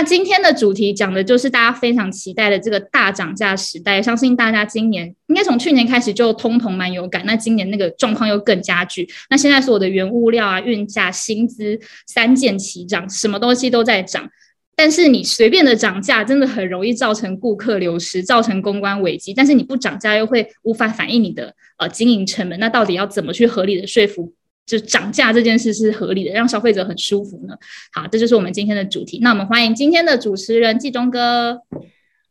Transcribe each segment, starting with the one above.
那今天的主题讲的就是大家非常期待的这个大涨价时代，相信大家今年应该从去年开始就通膨蛮有感，那今年那个状况又更加剧。那现在所有的原物料啊、运价、薪资三件齐涨，什么东西都在涨。但是你随便的涨价，真的很容易造成顾客流失，造成公关危机。但是你不涨价，又会无法反映你的呃经营成本。那到底要怎么去合理的说服？就涨价这件事是合理的，让消费者很舒服呢。好，这就是我们今天的主题。那我们欢迎今天的主持人季中哥。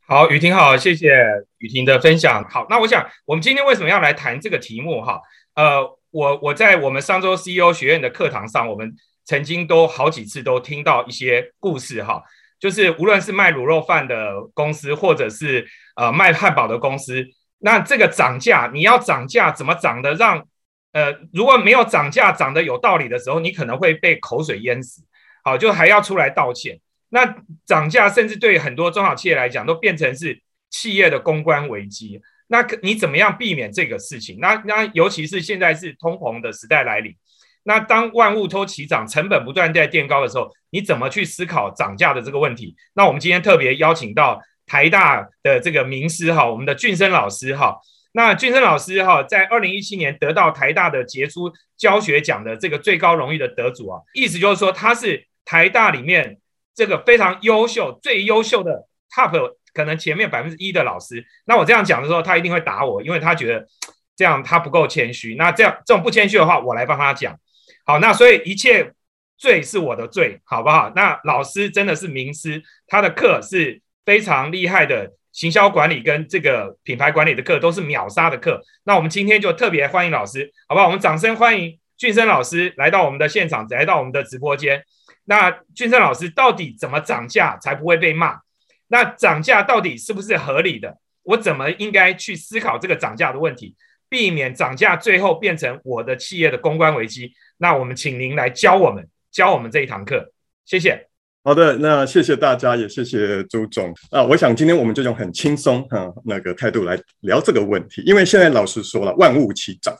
好，雨婷好，谢谢雨婷的分享。好，那我想我们今天为什么要来谈这个题目？哈，呃，我我在我们上周 CEO 学院的课堂上，我们曾经都好几次都听到一些故事。哈，就是无论是卖卤肉饭的公司，或者是呃卖汉堡的公司，那这个涨价，你要涨价怎么涨的让？呃，如果没有涨价涨得有道理的时候，你可能会被口水淹死，好，就还要出来道歉。那涨价甚至对很多中小企业来讲，都变成是企业的公关危机。那你怎么样避免这个事情？那那尤其是现在是通膨的时代来临，那当万物都齐涨，成本不断在垫高的时候，你怎么去思考涨价的这个问题？那我们今天特别邀请到台大的这个名师哈，我们的俊生老师哈。那俊生老师哈，在二零一七年得到台大的杰出教学奖的这个最高荣誉的得主啊，意思就是说他是台大里面这个非常优秀、最优秀的 top 可能前面百分之一的老师。那我这样讲的时候，他一定会打我，因为他觉得这样他不够谦虚。那这样这种不谦虚的话，我来帮他讲。好，那所以一切罪是我的罪，好不好？那老师真的是名师，他的课是非常厉害的。行销管理跟这个品牌管理的课都是秒杀的课，那我们今天就特别欢迎老师，好不好？我们掌声欢迎俊生老师来到我们的现场，来到我们的直播间。那俊生老师到底怎么涨价才不会被骂？那涨价到底是不是合理的？我怎么应该去思考这个涨价的问题，避免涨价最后变成我的企业的公关危机？那我们请您来教我们，教我们这一堂课，谢谢。好的，那谢谢大家，也谢谢周总啊。我想今天我们就用很轻松哈那个态度来聊这个问题，因为现在老师说了，万物齐涨，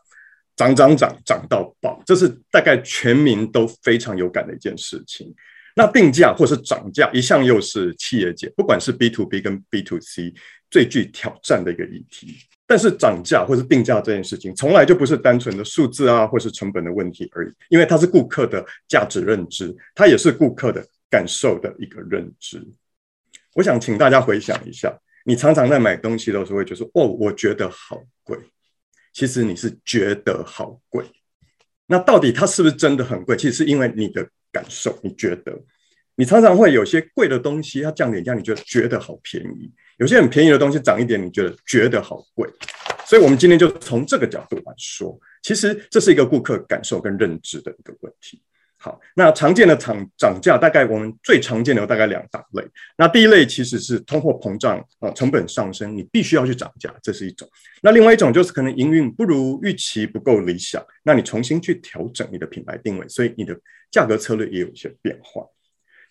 涨涨涨涨到爆，这是大概全民都非常有感的一件事情。那定价或是涨价，一向又是企业界不管是 B to B 跟 B to C 最具挑战的一个议题。但是涨价或是定价这件事情，从来就不是单纯的数字啊，或是成本的问题而已，因为它是顾客的价值认知，它也是顾客的。感受的一个认知，我想请大家回想一下，你常常在买东西的时候会觉得哦，我觉得好贵。其实你是觉得好贵，那到底它是不是真的很贵？其实是因为你的感受，你觉得你常常会有些贵的东西，它降点价，你觉得觉得好便宜；有些很便宜的东西涨一点，你觉得觉得好贵。所以，我们今天就从这个角度来说，其实这是一个顾客感受跟认知的一个问题。好，那常见的涨涨价，大概我们最常见的有大概两大类。那第一类其实是通货膨胀啊，成本上升，你必须要去涨价，这是一种。那另外一种就是可能营运不如预期，不够理想，那你重新去调整你的品牌定位，所以你的价格策略也有一些变化。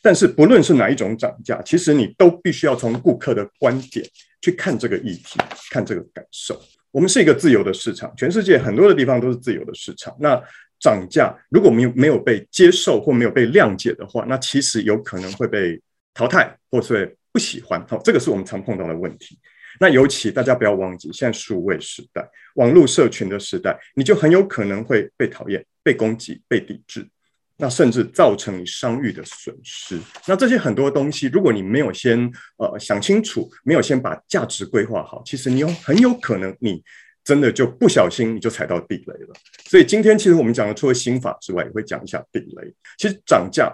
但是不论是哪一种涨价，其实你都必须要从顾客的观点去看这个议题，看这个感受。我们是一个自由的市场，全世界很多的地方都是自由的市场。那涨价如果没有没有被接受或没有被谅解的话，那其实有可能会被淘汰，或是不喜欢。好，这个是我们常碰到的问题。那尤其大家不要忘记，现在数位时代、网络社群的时代，你就很有可能会被讨厌、被攻击、被抵制，那甚至造成你商誉的损失。那这些很多东西，如果你没有先呃想清楚，没有先把价值规划好，其实你有很有可能你。真的就不小心你就踩到地雷了，所以今天其实我们讲的除了心法之外，也会讲一下地雷。其实涨价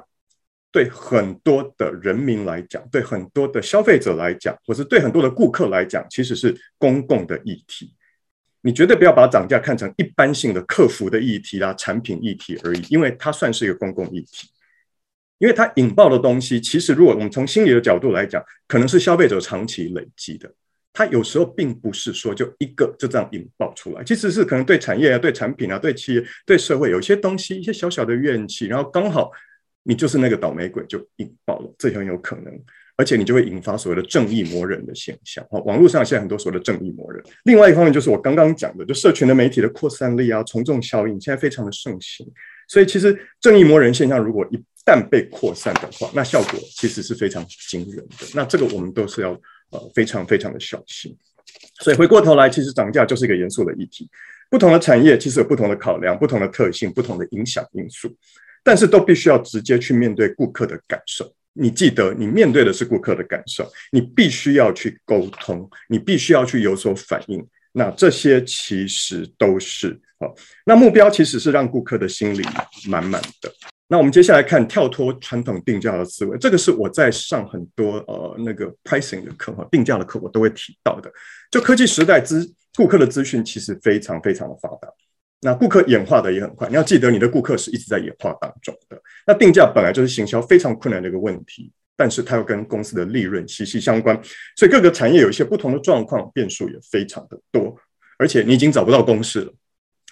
对很多的人民来讲，对很多的消费者来讲，或是对很多的顾客来讲，其实是公共的议题。你绝对不要把涨价看成一般性的客服的议题啦、产品议题而已，因为它算是一个公共议题，因为它引爆的东西，其实如果我们从心理的角度来讲，可能是消费者长期累积的。它有时候并不是说就一个就这样引爆出来，其实是可能对产业啊、对产品啊、对企业、对社会有一些东西、一些小小的怨气，然后刚好你就是那个倒霉鬼，就引爆了，这很有可能。而且你就会引发所谓的正义魔人的现象。哦，网络上现在很多所谓的正义魔人。另外一方面就是我刚刚讲的，就社群的媒体的扩散力啊，从众效应现在非常的盛行。所以其实正义魔人现象如果一旦被扩散的话，那效果其实是非常惊人的。那这个我们都是要呃非常非常的小心。所以回过头来，其实涨价就是一个严肃的议题。不同的产业其实有不同的考量、不同的特性、不同的影响因素，但是都必须要直接去面对顾客的感受。你记得，你面对的是顾客的感受，你必须要去沟通，你必须要去有所反应。那这些其实都是好。那目标其实是让顾客的心里满满的。那我们接下来看跳脱传统定价的思维，这个是我在上很多呃那个 pricing 的课哈，定价的课我都会提到的。就科技时代资顾客的资讯其实非常非常的发达。那顾客演化的也很快，你要记得你的顾客是一直在演化当中的。那定价本来就是行销非常困难的一个问题，但是它又跟公司的利润息息相关，所以各个产业有一些不同的状况，变数也非常的多，而且你已经找不到公式了。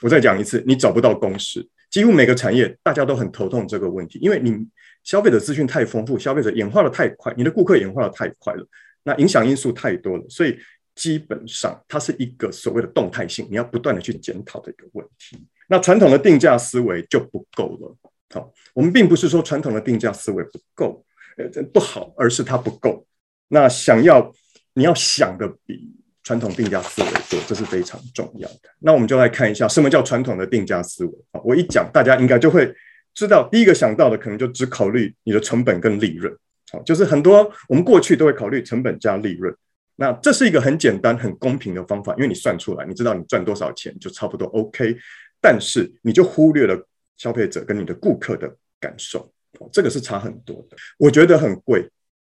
我再讲一次，你找不到公式，几乎每个产业大家都很头痛这个问题，因为你消费者资讯太丰富，消费者演化的太快，你的顾客演化的太快了，那影响因素太多了，所以。基本上，它是一个所谓的动态性，你要不断的去检讨的一个问题。那传统的定价思维就不够了。好，我们并不是说传统的定价思维不够，呃，不好，而是它不够。那想要你要想的比传统定价思维多，这是非常重要的。那我们就来看一下什么叫传统的定价思维啊。我一讲，大家应该就会知道，第一个想到的可能就只考虑你的成本跟利润。好，就是很多我们过去都会考虑成本加利润。那这是一个很简单、很公平的方法，因为你算出来，你知道你赚多少钱就差不多 OK。但是你就忽略了消费者跟你的顾客的感受，这个是差很多的。我觉得很贵，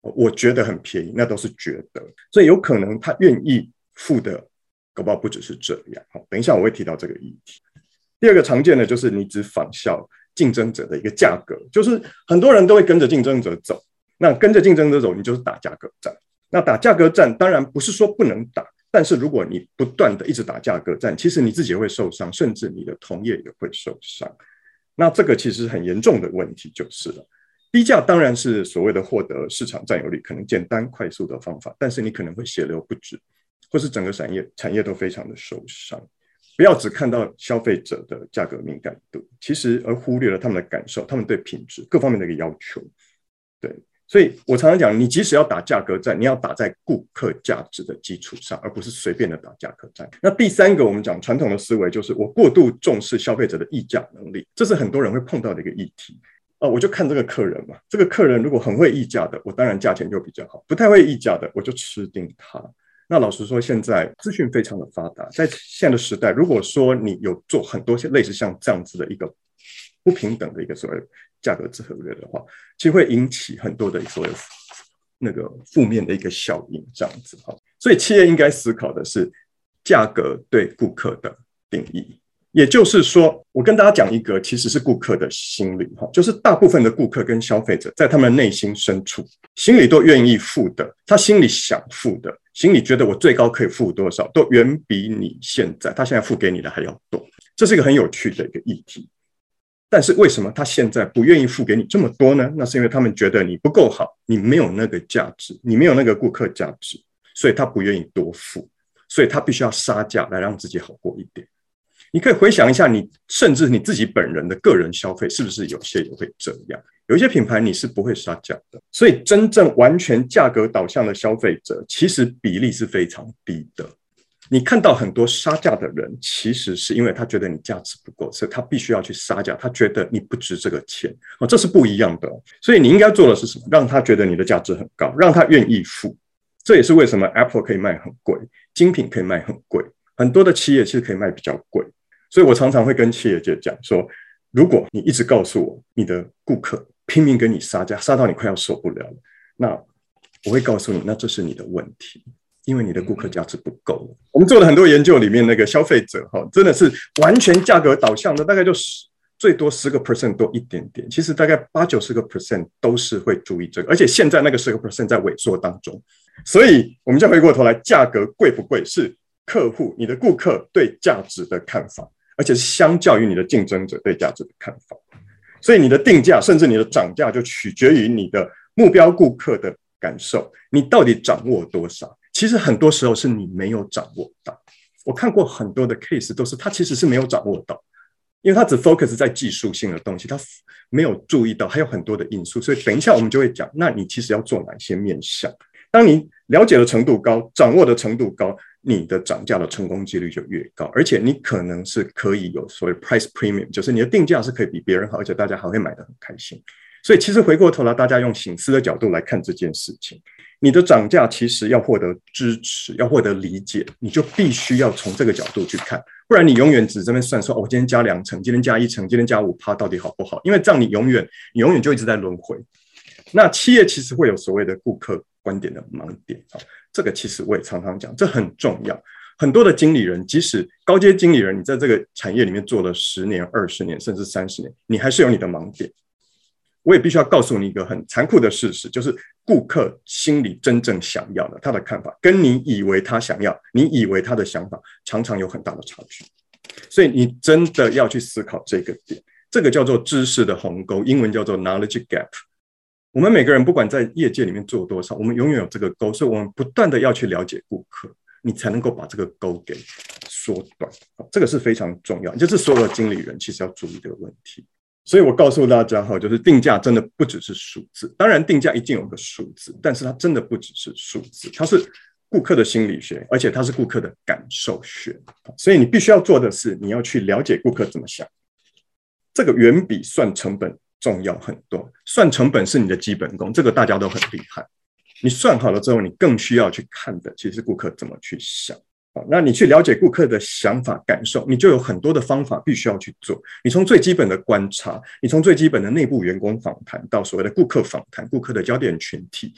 我觉得很便宜，那都是觉得。所以有可能他愿意付的，搞不好不只是这样。好，等一下我会提到这个议题。第二个常见的就是你只仿效竞争者的一个价格，就是很多人都会跟着竞争者走，那跟着竞争者走，你就是打价格战。那打价格战当然不是说不能打，但是如果你不断的一直打价格战，其实你自己会受伤，甚至你的同业也会受伤。那这个其实很严重的问题就是了。低价当然是所谓的获得市场占有率，可能简单快速的方法，但是你可能会血流不止，或是整个产业产业都非常的受伤。不要只看到消费者的价格敏感度，其实而忽略了他们的感受，他们对品质各方面的一个要求，对。所以我常常讲，你即使要打价格战，你要打在顾客价值的基础上，而不是随便的打价格战。那第三个，我们讲传统的思维，就是我过度重视消费者的议价能力，这是很多人会碰到的一个议题。啊，我就看这个客人嘛，这个客人如果很会议价的，我当然价钱就比较好；不太会议价的，我就吃定他。那老实说，现在资讯非常的发达，在现在的时代，如果说你有做很多些类似像这样子的一个不平等的一个所谓。价格制合约的话，其实会引起很多的所谓那个负面的一个效应，这样子哈。所以企业应该思考的是价格对顾客的定义，也就是说，我跟大家讲一个其实是顾客的心理哈，就是大部分的顾客跟消费者在他们内心深处，心里都愿意付的，他心里想付的，心里觉得我最高可以付多少，都远比你现在他现在付给你的还要多。这是一个很有趣的一个议题。但是为什么他现在不愿意付给你这么多呢？那是因为他们觉得你不够好，你没有那个价值，你没有那个顾客价值，所以他不愿意多付，所以他必须要杀价来让自己好过一点。你可以回想一下，你甚至你自己本人的个人消费是不是有些也会这样？有一些品牌你是不会杀价的，所以真正完全价格导向的消费者，其实比例是非常低的。你看到很多杀价的人，其实是因为他觉得你价值不够，所以他必须要去杀价。他觉得你不值这个钱哦，这是不一样的。所以你应该做的是什么？让他觉得你的价值很高，让他愿意付。这也是为什么 Apple 可以卖很贵，精品可以卖很贵，很多的企业其实可以卖比较贵。所以我常常会跟企业界讲说，如果你一直告诉我你的顾客拼命跟你杀价，杀到你快要受不了了，那我会告诉你，那这是你的问题。因为你的顾客价值不够，我们做了很多研究，里面那个消费者哈，真的是完全价格导向的，大概就十最多十个 percent 多一点点。其实大概八九十个 percent 都是会注意这个，而且现在那个十个 percent 在萎缩当中。所以，我们再回过头来，价格贵不贵是客户你的顾客对价值的看法，而且是相较于你的竞争者对价值的看法。所以你的定价甚至你的涨价就取决于你的目标顾客的感受，你到底掌握多少？其实很多时候是你没有掌握到。我看过很多的 case，都是他其实是没有掌握到，因为他只 focus 在技术性的东西，他没有注意到还有很多的因素。所以等一下我们就会讲，那你其实要做哪些面向？当你了解的程度高，掌握的程度高，你的涨价的成功几率就越高，而且你可能是可以有所谓 price premium，就是你的定价是可以比别人好，而且大家还会买的很开心。所以其实回过头来，大家用醒思的角度来看这件事情。你的涨价其实要获得支持，要获得理解，你就必须要从这个角度去看，不然你永远只这边算说，哦，我今天加两成，今天加一成，今天加五趴，到底好不好？因为这样你永远，你永远就一直在轮回。那企业其实会有所谓的顾客观点的盲点啊，这个其实我也常常讲，这很重要。很多的经理人，即使高阶经理人，你在这个产业里面做了十年、二十年，甚至三十年，你还是有你的盲点。我也必须要告诉你一个很残酷的事实，就是顾客心里真正想要的，他的看法跟你以为他想要、你以为他的想法，常常有很大的差距。所以你真的要去思考这个点，这个叫做知识的鸿沟，英文叫做 knowledge gap。我们每个人不管在业界里面做多少，我们永远有这个沟，所以我们不断的要去了解顾客，你才能够把这个沟给缩短。这个是非常重要，就是所有的经理人其实要注意这个问题。所以我告诉大家哈，就是定价真的不只是数字，当然定价一定有个数字，但是它真的不只是数字，它是顾客的心理学，而且它是顾客的感受学。所以你必须要做的是，你要去了解顾客怎么想，这个远比算成本重要很多。算成本是你的基本功，这个大家都很厉害。你算好了之后，你更需要去看的，其实是顾客怎么去想。那你去了解顾客的想法感受，你就有很多的方法必须要去做。你从最基本的观察，你从最基本的内部员工访谈到所谓的顾客访谈，顾客的焦点群体，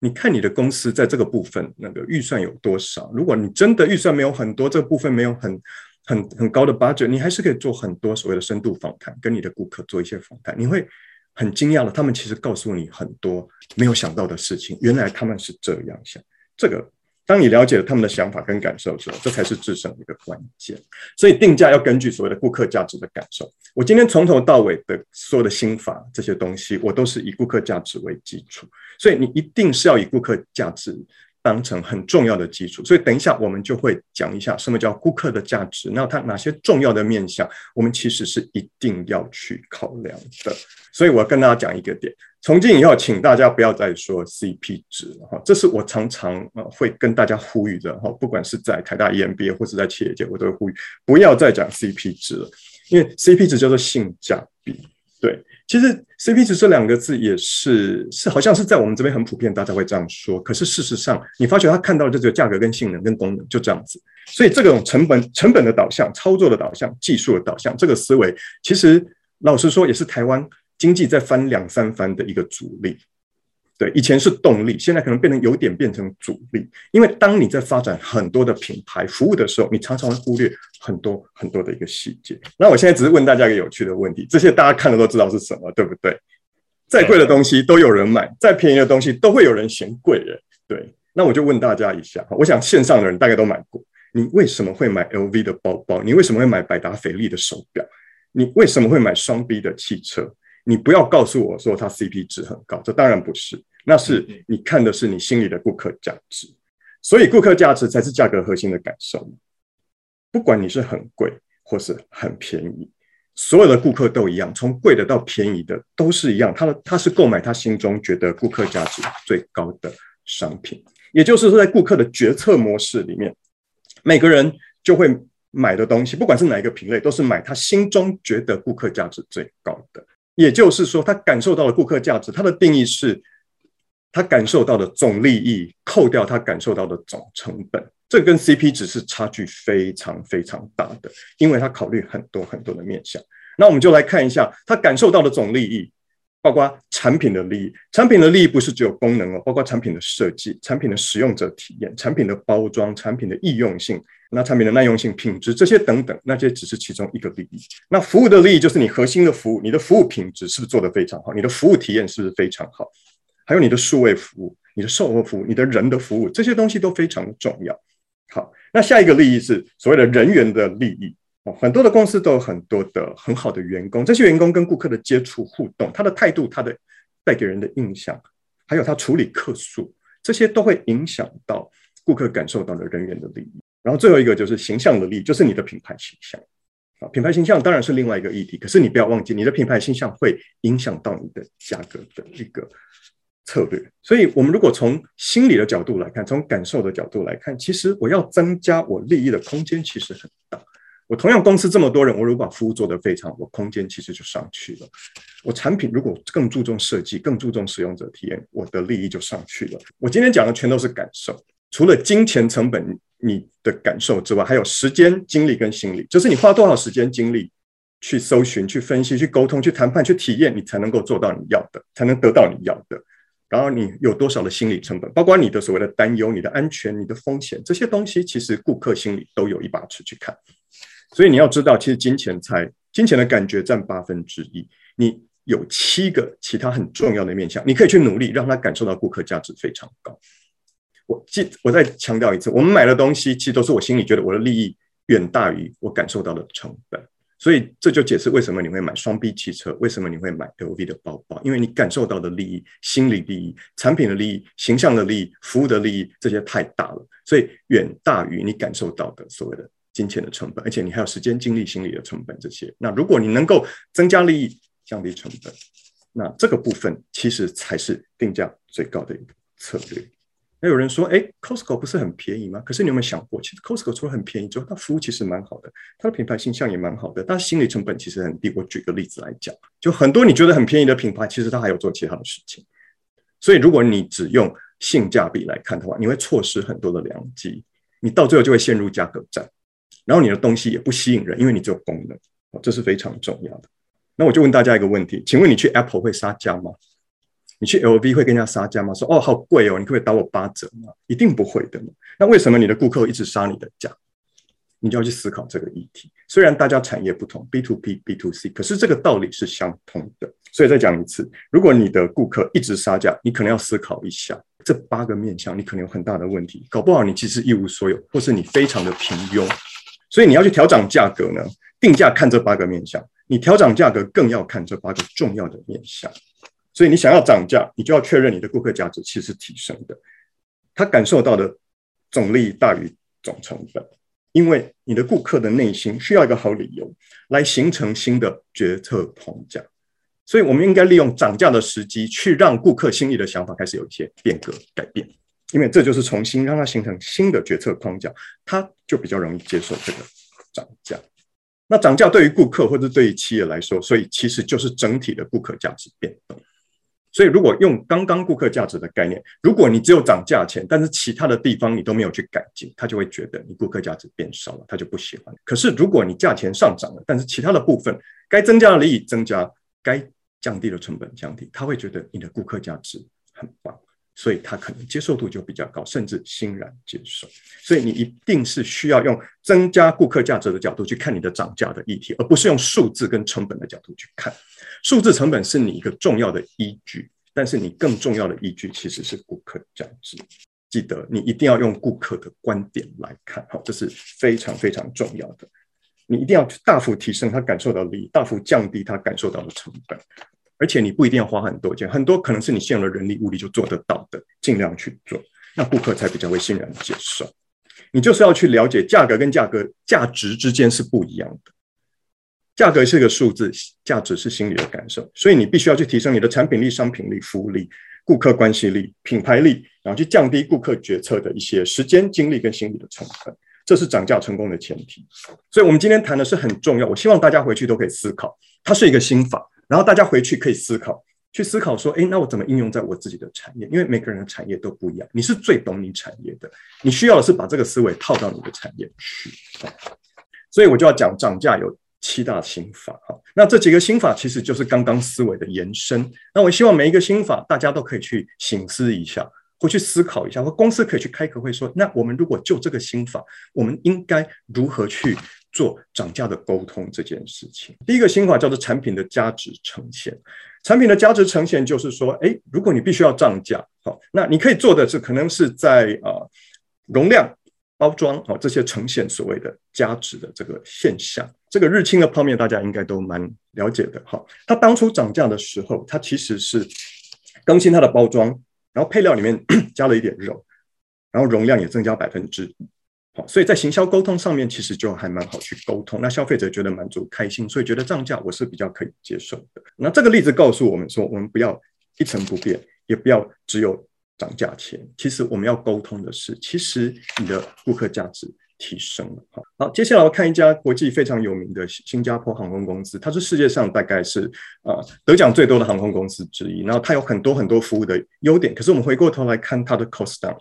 你看你的公司在这个部分那个预算有多少？如果你真的预算没有很多，这个部分没有很很很高的 budget，你还是可以做很多所谓的深度访谈，跟你的顾客做一些访谈，你会很惊讶的，他们其实告诉你很多没有想到的事情，原来他们是这样想，这个。当你了解了他们的想法跟感受的时候，这才是制胜的一个关键。所以定价要根据所谓的顾客价值的感受。我今天从头到尾的所有的心法这些东西，我都是以顾客价值为基础。所以你一定是要以顾客价值。当成很重要的基础，所以等一下我们就会讲一下什么叫顾客的价值，那它哪些重要的面向，我们其实是一定要去考量的。所以我要跟大家讲一个点，从今以后，请大家不要再说 CP 值了哈，这是我常常呃会跟大家呼吁的哈，不管是在台大 EMBA 或是在企业界，我都会呼吁不要再讲 CP 值了，因为 CP 值叫做性价比，对。其实 CP 值这两个字也是是好像是在我们这边很普遍，大家会这样说。可是事实上，你发觉他看到的这个价格跟性能跟功能就这样子，所以这种成本成本的导向、操作的导向、技术的导向，这个思维其实老实说也是台湾经济在翻两三番的一个阻力。对，以前是动力，现在可能变成有点变成主力。因为当你在发展很多的品牌服务的时候，你常常会忽略很多很多的一个细节。那我现在只是问大家一个有趣的问题：这些大家看了都知道是什么，对不对？再贵的东西都有人买，再便宜的东西都会有人嫌贵的。对，那我就问大家一下，我想线上的人大概都买过，你为什么会买 LV 的包包？你为什么会买百达翡丽的手表？你为什么会买双 B 的汽车？你不要告诉我说它 CP 值很高，这当然不是，那是你看的是你心里的顾客价值，所以顾客价值才是价格核心的感受。不管你是很贵或是很便宜，所有的顾客都一样，从贵的到便宜的都是一样，他的他是购买他心中觉得顾客价值最高的商品，也就是说，在顾客的决策模式里面，每个人就会买的东西，不管是哪一个品类，都是买他心中觉得顾客价值最高的。也就是说，他感受到了顾客价值，他的定义是，他感受到的总利益扣掉他感受到的总成本，这跟 CP 值是差距非常非常大的，因为他考虑很多很多的面向。那我们就来看一下他感受到的总利益，包括产品的利益，产品的利益不是只有功能哦，包括产品的设计、产品的使用者体验、产品的包装、产品的易用性。那产品的耐用性、品质这些等等，那些只是其中一个利益。那服务的利益就是你核心的服务，你的服务品质是不是做得非常好？你的服务体验是不是非常好？还有你的数位服务、你的售后服务、你的人的服务，这些东西都非常重要。好，那下一个利益是所谓的人员的利益。很多的公司都有很多的很好的员工，这些员工跟顾客的接触互动，他的态度，他的带给人的印象，还有他处理客诉，这些都会影响到顾客感受到的人员的利益。然后最后一个就是形象的利益，就是你的品牌形象啊，品牌形象当然是另外一个议题，可是你不要忘记，你的品牌形象会影响到你的价格的一个。策略，所以我们如果从心理的角度来看，从感受的角度来看，其实我要增加我利益的空间其实很大。我同样公司这么多人，我如果把服务做得非常，我空间其实就上去了。我产品如果更注重设计，更注重使用者体验，我的利益就上去了。我今天讲的全都是感受，除了金钱成本你的感受之外，还有时间、精力跟心理，就是你花多少时间精力去搜寻、去分析、去沟通、去谈判、去体验，你才能够做到你要的，才能得到你要的。然后你有多少的心理成本，包括你的所谓的担忧、你的安全、你的风险这些东西，其实顾客心里都有一把尺去看。所以你要知道，其实金钱才金钱的感觉占八分之一，你有七个其他很重要的面向，你可以去努力让他感受到顾客价值非常高。我记，我再强调一次，我们买的东西其实都是我心里觉得我的利益远大于我感受到的成本。所以这就解释为什么你会买双 B 汽车，为什么你会买 LV 的包包，因为你感受到的利益、心理利益、产品的利益、形象的利益、服务的利益，这些太大了，所以远大于你感受到的所谓的金钱的成本，而且你还有时间、精力、心理的成本这些。那如果你能够增加利益、降低成本，那这个部分其实才是定价最高的一个策略。那有人说，哎，Costco 不是很便宜吗？可是你有没有想过，其实 Costco 除了很便宜之外，它服务其实蛮好的，它的品牌形象也蛮好的，但心理成本其实很低。我举个例子来讲，就很多你觉得很便宜的品牌，其实它还有做其他的事情。所以如果你只用性价比来看的话，你会错失很多的良机，你到最后就会陷入价格战，然后你的东西也不吸引人，因为你只有功能，这是非常重要的。那我就问大家一个问题，请问你去 Apple 会杀价吗？你去 LV 会跟人家杀价吗？说哦好贵哦，你可不可以打我八折吗？一定不会的。那为什么你的顾客一直杀你的价？你就要去思考这个议题。虽然大家产业不同，B to B、B to C，可是这个道理是相通的。所以再讲一次，如果你的顾客一直杀价，你可能要思考一下这八个面向，你可能有很大的问题。搞不好你其实一无所有，或是你非常的平庸。所以你要去调整价格呢？定价看这八个面向，你调整价格更要看这八个重要的面向。所以你想要涨价，你就要确认你的顾客价值其实提升的，他感受到的总利益大于总成本，因为你的顾客的内心需要一个好理由来形成新的决策框架。所以我们应该利用涨价的时机，去让顾客心里的想法开始有一些变革改变，因为这就是重新让他形成新的决策框架，他就比较容易接受这个涨价。那涨价对于顾客或者对于企业来说，所以其实就是整体的顾客价值变动。所以，如果用刚刚顾客价值的概念，如果你只有涨价钱，但是其他的地方你都没有去改进，他就会觉得你顾客价值变少了，他就不喜欢。可是，如果你价钱上涨了，但是其他的部分该增加的利益增加，该降低的成本降低，他会觉得你的顾客价值很棒，所以他可能接受度就比较高，甚至欣然接受。所以，你一定是需要用增加顾客价值的角度去看你的涨价的议题，而不是用数字跟成本的角度去看。数字成本是你一个重要的依据，但是你更重要的依据其实是顾客价值。记得你一定要用顾客的观点来看，好，这是非常非常重要的。你一定要大幅提升他感受到利益，大幅降低他感受到的成本，而且你不一定要花很多钱，很多可能是你现有的人力物力就做得到的，尽量去做，那顾客才比较会欣然接受。你就是要去了解价格跟价格价值之间是不一样的。价格是个数字，价值是心理的感受，所以你必须要去提升你的产品力、商品力、服务力、顾客关系力、品牌力，然后去降低顾客决策的一些时间、精力跟心理的成本，这是涨价成功的前提。所以，我们今天谈的是很重要，我希望大家回去都可以思考，它是一个心法，然后大家回去可以思考，去思考说，哎，那我怎么应用在我自己的产业？因为每个人的产业都不一样，你是最懂你产业的，你需要的是把这个思维套到你的产业去。所以，我就要讲涨价有。七大心法，哈，那这几个心法其实就是刚刚思维的延伸。那我希望每一个心法，大家都可以去醒思一下，或去思考一下，或公司可以去开个会说，那我们如果就这个心法，我们应该如何去做涨价的沟通这件事情？第一个新法叫做产品的价值呈现。产品的价值呈现就是说，哎，如果你必须要涨价，好，那你可以做的是，可能是在啊容量。包装哦，这些呈现所谓的价值的这个现象这个日清的泡面大家应该都蛮了解的哈。它当初涨价的时候，它其实是更新它的包装，然后配料里面 加了一点肉，然后容量也增加百分之。所以在行销沟通上面，其实就还蛮好去沟通。那消费者觉得满足开心，所以觉得涨价我是比较可以接受的。那这个例子告诉我们说，我们不要一成不变，也不要只有涨价钱。其实我们要沟通的是，其实你的顾客价值。提升了，好，好，接下来我看一家国际非常有名的新加坡航空公司，它是世界上大概是啊得奖最多的航空公司之一，然后它有很多很多服务的优点，可是我们回过头来看它的 cost down，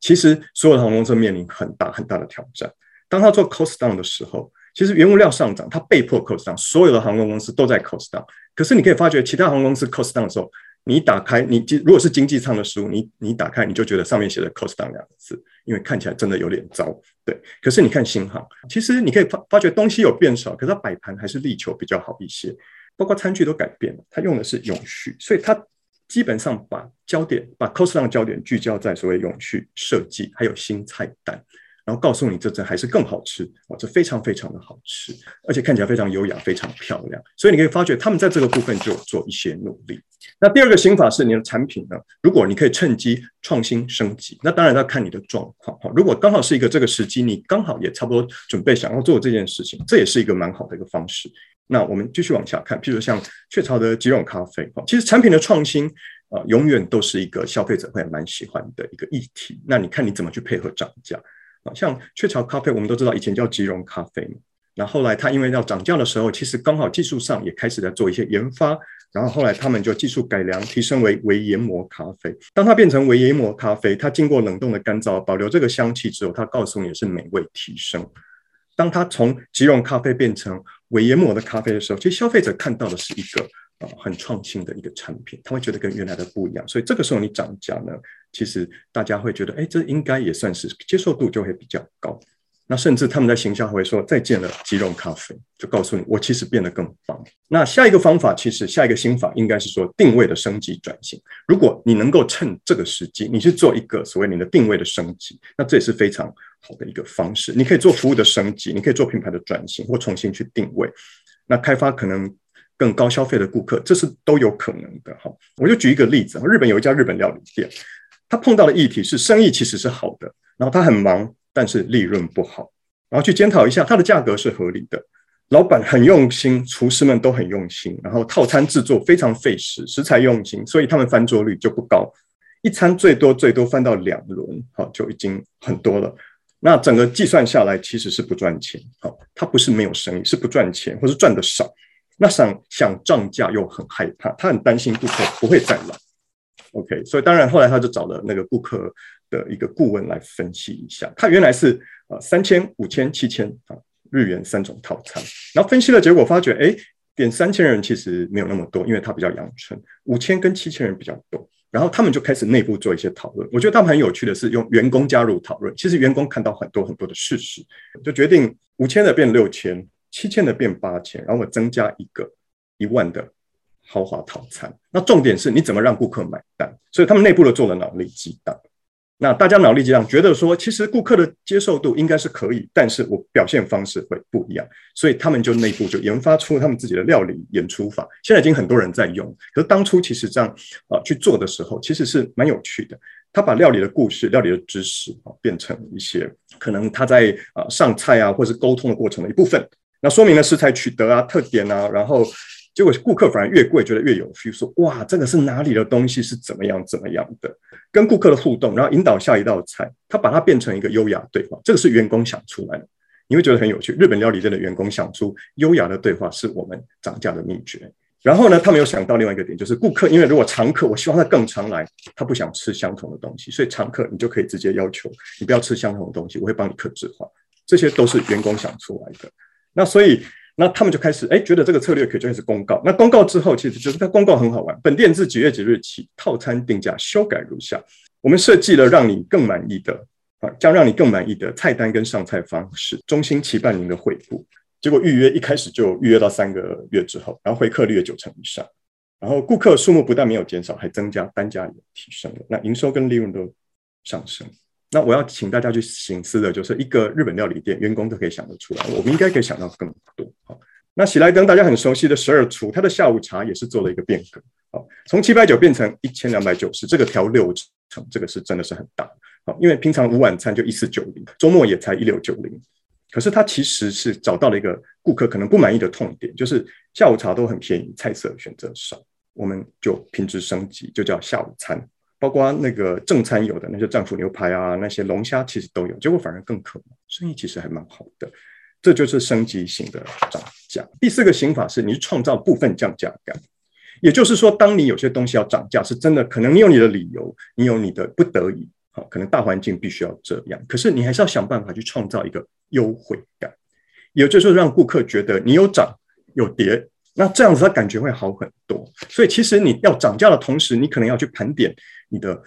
其实所有的航空公司面临很大很大的挑战。当它做 cost down 的时候，其实原物料上涨，它被迫 cost down，所有的航空公司都在 cost down，可是你可以发觉其他航空公司 cost down 的时候。你打开你如果是经济舱的食物，你你打开你就觉得上面写的 cost down 两个字，因为看起来真的有点糟，对。可是你看新航，其实你可以发发觉东西有变少，可是它摆盘还是力求比较好一些，包括餐具都改变了，它用的是永续，所以它基本上把焦点把 cost down 焦点聚焦在所谓永续设计，还有新菜单。然后告诉你，这这还是更好吃哦，这非常非常的好吃，而且看起来非常优雅，非常漂亮。所以你可以发觉，他们在这个部分就做一些努力。那第二个心法是，你的产品呢，如果你可以趁机创新升级，那当然要看你的状况哈。如果刚好是一个这个时机，你刚好也差不多准备想要做这件事情，这也是一个蛮好的一个方式。那我们继续往下看，譬如像雀巢的几种咖啡哈其实产品的创新啊，永远都是一个消费者会蛮喜欢的一个议题。那你看你怎么去配合涨价？啊，像雀巢咖啡，我们都知道以前叫吉隆咖啡嘛，然后后来它因为要涨价的时候，其实刚好技术上也开始在做一些研发，然后后来他们就技术改良，提升为微研磨咖啡。当它变成微研磨咖啡，它经过冷冻的干燥，保留这个香气之后，它告诉你是美味提升。当它从吉隆咖啡变成微研磨的咖啡的时候，其实消费者看到的是一个。啊，很创新的一个产品，他会觉得跟原来的不一样，所以这个时候你涨价呢，其实大家会觉得，哎，这应该也算是接受度就会比较高。那甚至他们在形象会说再见了，即溶咖啡，就告诉你我其实变得更棒。那下一个方法，其实下一个新法应该是说定位的升级转型。如果你能够趁这个时机，你去做一个所谓你的定位的升级，那这也是非常好的一个方式。你可以做服务的升级，你可以做品牌的转型或重新去定位。那开发可能。更高消费的顾客，这是都有可能的哈。我就举一个例子，日本有一家日本料理店，他碰到的议题是生意其实是好的，然后他很忙，但是利润不好，然后去检讨一下，它的价格是合理的，老板很用心，厨师们都很用心，然后套餐制作非常费时，食材用心，所以他们翻桌率就不高，一餐最多最多翻到两轮，好就已经很多了。那整个计算下来其实是不赚钱，好，他不是没有生意，是不赚钱或是赚的少。那想想涨价又很害怕，他很担心顾客不会再来。OK，所以当然后来他就找了那个顾客的一个顾问来分析一下。他原来是呃三千、五千、七千啊日元三种套餐，然后分析了结果发觉，哎，点三千人其实没有那么多，因为他比较阳春。五千跟七千人比较多，然后他们就开始内部做一些讨论。我觉得他们很有趣的是用员工加入讨论，其实员工看到很多很多的事实，就决定五千的变六千。七千的变八千，然后我增加一个一万的豪华套餐。那重点是你怎么让顾客买单？所以他们内部都做了脑力激荡。那大家脑力激荡，觉得说其实顾客的接受度应该是可以，但是我表现方式会不一样。所以他们就内部就研发出他们自己的料理演出法。现在已经很多人在用，可是当初其实这样啊去做的时候，其实是蛮有趣的。他把料理的故事、料理的知识啊，变成一些可能他在啊上菜啊，或是沟通的过程的一部分。那说明了食材取得啊、特点啊，然后结果顾客反而越贵，觉得越有 feel，说哇，这个是哪里的东西，是怎么样怎么样的，跟顾客的互动，然后引导下一道菜，他把它变成一个优雅对话，这个是员工想出来的，你会觉得很有趣。日本料理店的员工想出优雅的对话，是我们涨价的秘诀。然后呢，他没有想到另外一个点，就是顾客，因为如果常客，我希望他更常来，他不想吃相同的东西，所以常客你就可以直接要求你不要吃相同的东西，我会帮你克制化，这些都是员工想出来的。那所以，那他们就开始哎，觉得这个策略可以就开始公告。那公告之后，其实就是它公告很好玩。本店自几月几日起，套餐定价修改如下：我们设计了让你更满意的啊，将让你更满意的菜单跟上菜方式，衷心期盼您的回复。结果预约一开始就预约到三个月之后，然后回客率九成以上，然后顾客数目不但没有减少，还增加，单价也提升了，那营收跟利润都上升。那我要请大家去醒思的，就是一个日本料理店员工都可以想得出来，我们应该可以想到更多。好，那喜来登大家很熟悉的十二厨，它的下午茶也是做了一个变革，好，从七百九变成一千两百九十，这个调六成，这个是真的是很大。好，因为平常午晚餐就一四九零，周末也才一六九零，可是它其实是找到了一个顾客可能不满意的痛点，就是下午茶都很便宜，菜色选择少，我们就品质升级，就叫下午餐。包括那个正餐有的那些战斧牛排啊，那些龙虾其实都有，结果反而更可，生意其实还蛮好的。这就是升级型的涨价。第四个刑法是你创造部分降价感，也就是说，当你有些东西要涨价，是真的可能你有你的理由，你有你的不得已，好，可能大环境必须要这样，可是你还是要想办法去创造一个优惠感，也就是让顾客觉得你有涨有跌。那这样子，他感觉会好很多。所以，其实你要涨价的同时，你可能要去盘点你的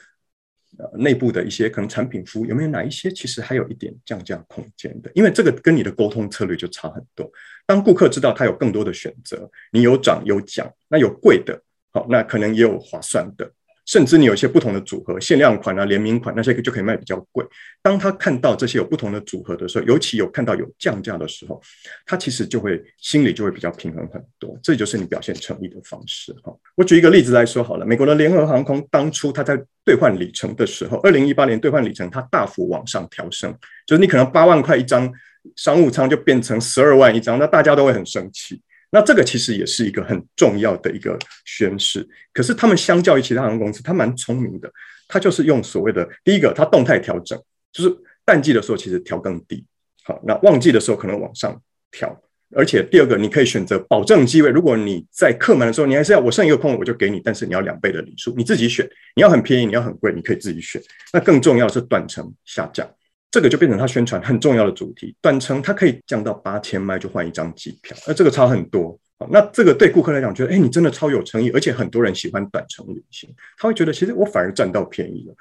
呃内部的一些可能产品服务有没有哪一些其实还有一点降价空间的。因为这个跟你的沟通策略就差很多。当顾客知道他有更多的选择，你有涨有降，那有贵的，好，那可能也有划算的。甚至你有一些不同的组合，限量款啊、联名款那些就可以卖比较贵。当他看到这些有不同的组合的时候，尤其有看到有降价的时候，他其实就会心里就会比较平衡很多。这就是你表现诚意的方式哈。我举一个例子来说好了，美国的联合航空当初它在兑换里程的时候，二零一八年兑换里程它大幅往上调升，就是你可能八万块一张商务舱就变成十二万一张，那大家都会很生气。那这个其实也是一个很重要的一个宣示，可是他们相较于其他航空公司，他蛮聪明的，他就是用所谓的第一个，他动态调整，就是淡季的时候其实调更低，好，那旺季的时候可能往上调，而且第二个，你可以选择保证机位，如果你在客满的时候，你还是要我剩一个空我就给你，但是你要两倍的礼数，你自己选，你要很便宜，你要很贵，你可以自己选。那更重要的是短程下降。这个就变成他宣传很重要的主题，短程他可以降到八千麦就换一张机票，那这个差很多。那这个对顾客来讲，觉得哎，你真的超有诚意，而且很多人喜欢短程旅行，他会觉得其实我反而占到便宜了。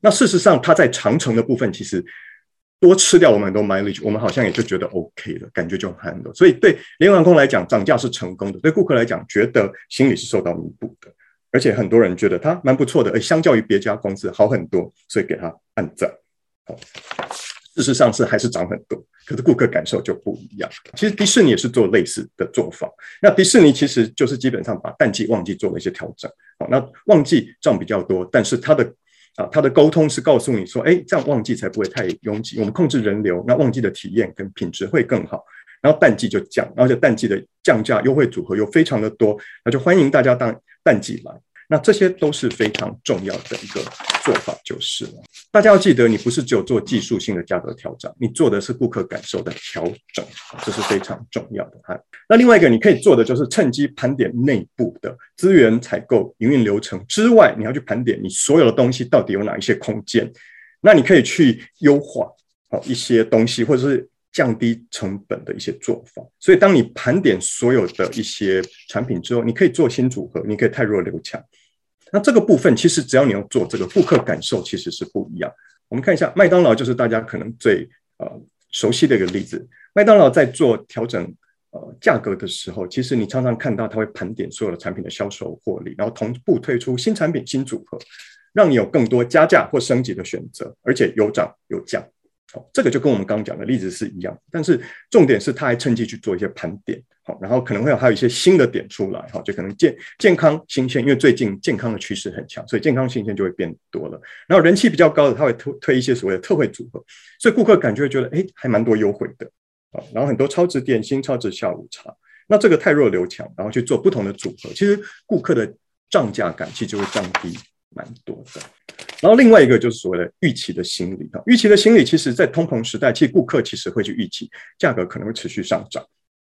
那事实上，他在长程的部分其实多吃掉我们很多 mileage，我们好像也就觉得 OK 了，感觉就很多。所以对联合航空来讲，涨价是成功的；对顾客来讲，觉得心里是受到弥补的，而且很多人觉得他蛮不错的，而相较于别家公司好很多，所以给他按赞。好，事实上是还是涨很多，可是顾客感受就不一样。其实迪士尼也是做类似的做法。那迪士尼其实就是基本上把淡季旺季做了一些调整。好，那旺季涨比较多，但是它的啊它的沟通是告诉你说，哎，这样旺季才不会太拥挤，我们控制人流，那旺季的体验跟品质会更好。然后淡季就降，而且淡季的降价优惠组合又非常的多，那就欢迎大家当淡季来。那这些都是非常重要的一个做法，就是了。大家要记得，你不是只有做技术性的价格调整，你做的是顾客感受的调整，这是非常重要的。哈，那另外一个你可以做的就是趁机盘点内部的资源采购、营运流程之外，你要去盘点你所有的东西到底有哪一些空间。那你可以去优化好一些东西，或者是。降低成本的一些做法，所以当你盘点所有的一些产品之后，你可以做新组合，你可以太弱留强。那这个部分其实只要你要做这个顾客感受，其实是不一样。我们看一下麦当劳，就是大家可能最呃熟悉的一个例子。麦当劳在做调整呃价格的时候，其实你常常看到它会盘点所有的产品的销售获利，然后同步推出新产品新组合，让你有更多加价或升级的选择，而且有涨有降。好，这个就跟我们刚刚讲的例子是一样，但是重点是他还趁机去做一些盘点，好，然后可能会有还有一些新的点出来，哈，就可能健健康新鲜，因为最近健康的趋势很强，所以健康新鲜就会变多了。然后人气比较高的，他会推推一些所谓的特惠组合，所以顾客感觉会觉得，哎，还蛮多优惠的，啊，然后很多超值点心、超值下午茶，那这个太弱留强，然后去做不同的组合，其实顾客的涨价感其实就会降低。蛮多的，然后另外一个就是所谓的预期的心理啊，预期的心理，其实在通膨时代，其实顾客其实会去预期价格可能会持续上涨。